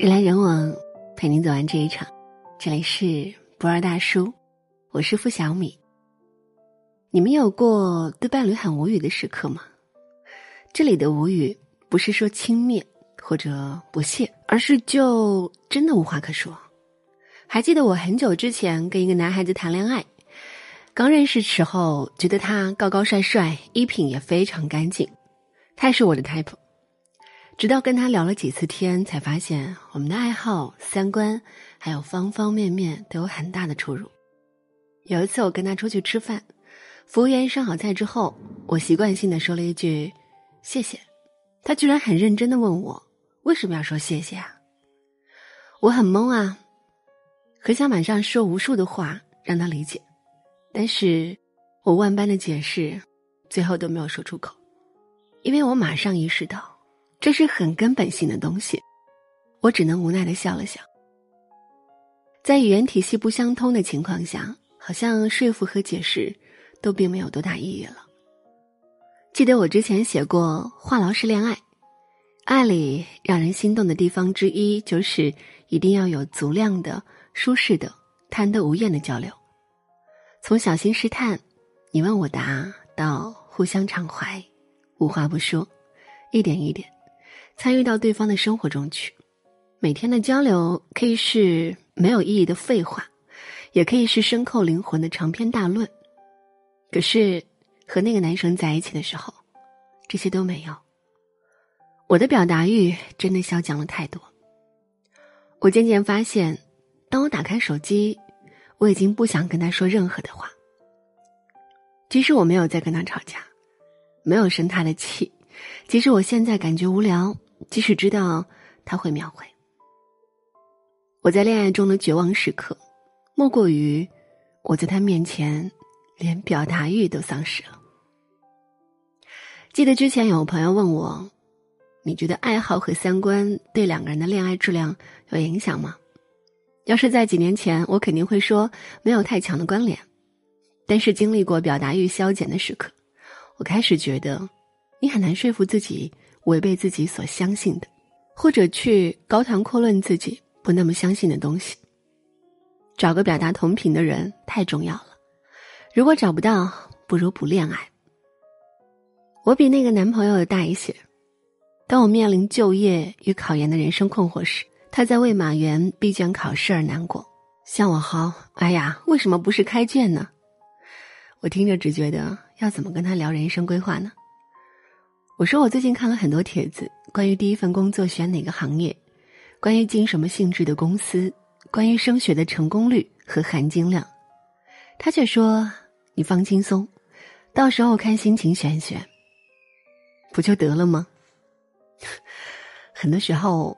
人来人往，陪您走完这一场。这里是不二大叔，我是付小米。你们有过对伴侣很无语的时刻吗？这里的无语不是说轻蔑或者不屑，而是就真的无话可说。还记得我很久之前跟一个男孩子谈恋爱，刚认识时候觉得他高高帅帅，衣品也非常干净，他是我的 type。直到跟他聊了几次天，才发现我们的爱好、三观还有方方面面都有很大的出入。有一次我跟他出去吃饭，服务员上好菜之后，我习惯性的说了一句“谢谢”，他居然很认真的问我为什么要说谢谢啊？我很懵啊，很想马上说无数的话让他理解，但是我万般的解释，最后都没有说出口，因为我马上意识到。这是很根本性的东西，我只能无奈的笑了笑。在语言体系不相通的情况下，好像说服和解释都并没有多大意义了。记得我之前写过话痨式恋爱，爱里让人心动的地方之一就是一定要有足量的、舒适的、贪得无厌的交流，从小心试探、你问我答到互相畅怀、无话不说，一点一点。参与到对方的生活中去，每天的交流可以是没有意义的废话，也可以是深扣灵魂的长篇大论。可是和那个男生在一起的时候，这些都没有。我的表达欲真的消降了太多。我渐渐发现，当我打开手机，我已经不想跟他说任何的话。即使我没有在跟他吵架，没有生他的气，即使我现在感觉无聊。即使知道他会秒回，我在恋爱中的绝望时刻，莫过于我在他面前连表达欲都丧失了。记得之前有朋友问我：“你觉得爱好和三观对两个人的恋爱质量有影响吗？”要是在几年前，我肯定会说没有太强的关联。但是经历过表达欲消减的时刻，我开始觉得你很难说服自己。违背自己所相信的，或者去高谈阔论自己不那么相信的东西。找个表达同频的人太重要了。如果找不到，不如不恋爱。我比那个男朋友大一些。当我面临就业与考研的人生困惑时，他在为马原闭卷考试而难过，向我嚎：“哎呀，为什么不是开卷呢？”我听着只觉得，要怎么跟他聊人生规划呢？我说我最近看了很多帖子，关于第一份工作选哪个行业，关于进什么性质的公司，关于升学的成功率和含金量。他却说：“你放轻松，到时候看心情选选，不就得了吗？” 很多时候，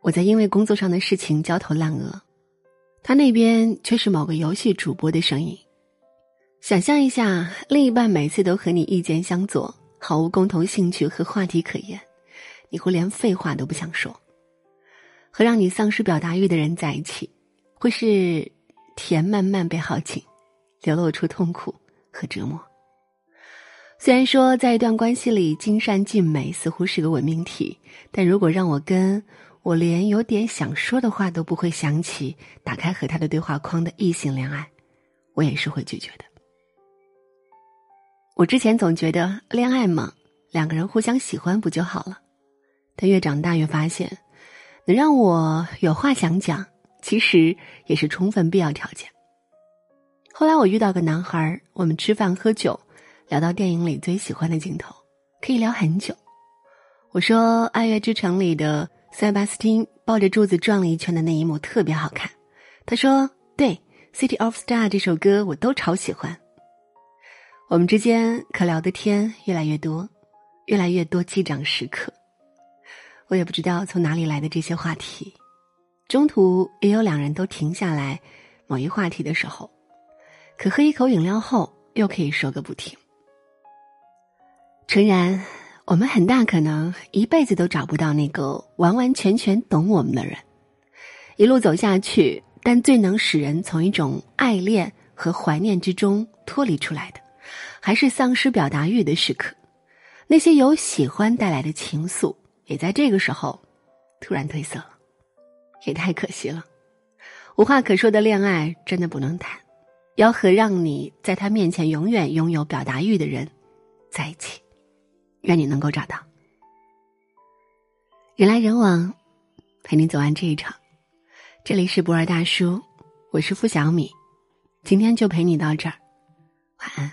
我在因为工作上的事情焦头烂额，他那边却是某个游戏主播的声音。想象一下，另一半每次都和你意见相左。毫无共同兴趣和话题可言，你会连废话都不想说。和让你丧失表达欲的人在一起，会是甜慢慢被耗尽，流露出痛苦和折磨。虽然说在一段关系里，尽善尽美似乎是个伪命题，但如果让我跟我连有点想说的话都不会想起，打开和他的对话框的异性恋爱，我也是会拒绝的。我之前总觉得恋爱嘛，两个人互相喜欢不就好了？但越长大越发现，能让我有话想讲，其实也是充分必要条件。后来我遇到个男孩，我们吃饭喝酒，聊到电影里最喜欢的镜头，可以聊很久。我说《爱乐之城》里的塞巴斯汀抱着柱子转了一圈的那一幕特别好看。他说：“对，《City of Star》这首歌我都超喜欢。”我们之间可聊的天越来越多，越来越多击掌时刻。我也不知道从哪里来的这些话题，中途也有两人都停下来某一话题的时候，可喝一口饮料后又可以说个不停。诚然，我们很大可能一辈子都找不到那个完完全全懂我们的人，一路走下去，但最能使人从一种爱恋和怀念之中脱离出来的。还是丧失表达欲的时刻，那些由喜欢带来的情愫，也在这个时候突然褪色了。也太可惜了。无话可说的恋爱真的不能谈，要和让你在他面前永远拥有表达欲的人在一起。愿你能够找到。人来人往，陪你走完这一场。这里是博尔大叔，我是付小米，今天就陪你到这儿，晚安。